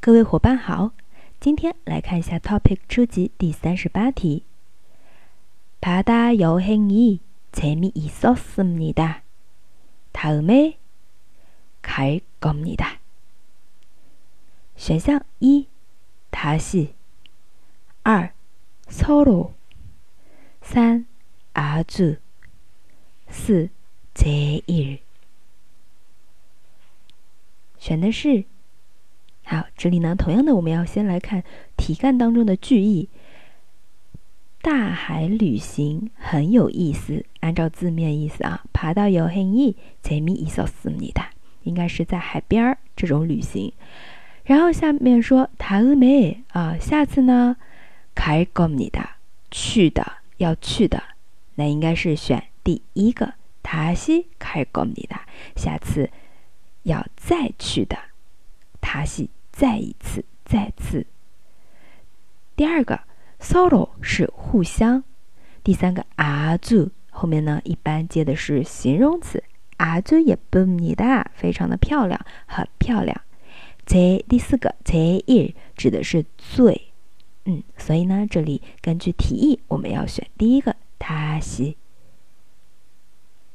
各位伙伴好，今天来看一下 Topic 初级第三十八题。바다여행이재미있었습니다 다음에갈겁니다选项一，다시二，서로三，아주四，제일选的是。 好，这里呢，同样的，我们要先来看题干当中的句意。大海旅行很有意思，按照字面意思啊，爬到有很意，재미있었습니 다， 应该是在海边儿这种旅行。然后下面说다음에啊，下次呢，갈겁니 다， 去的，要去的，那应该是选第一个，다시갈겁니 다， 下次要再去的，다시 再一次，再次。第二个，solo 是互相。第三个，아주后面呢，一般接的是形容词，아주예쁩니 다， 非常的漂亮，很漂亮。제第四个，제 일指的是最，嗯，所以呢，这里根据题意，我们要选第一个，다시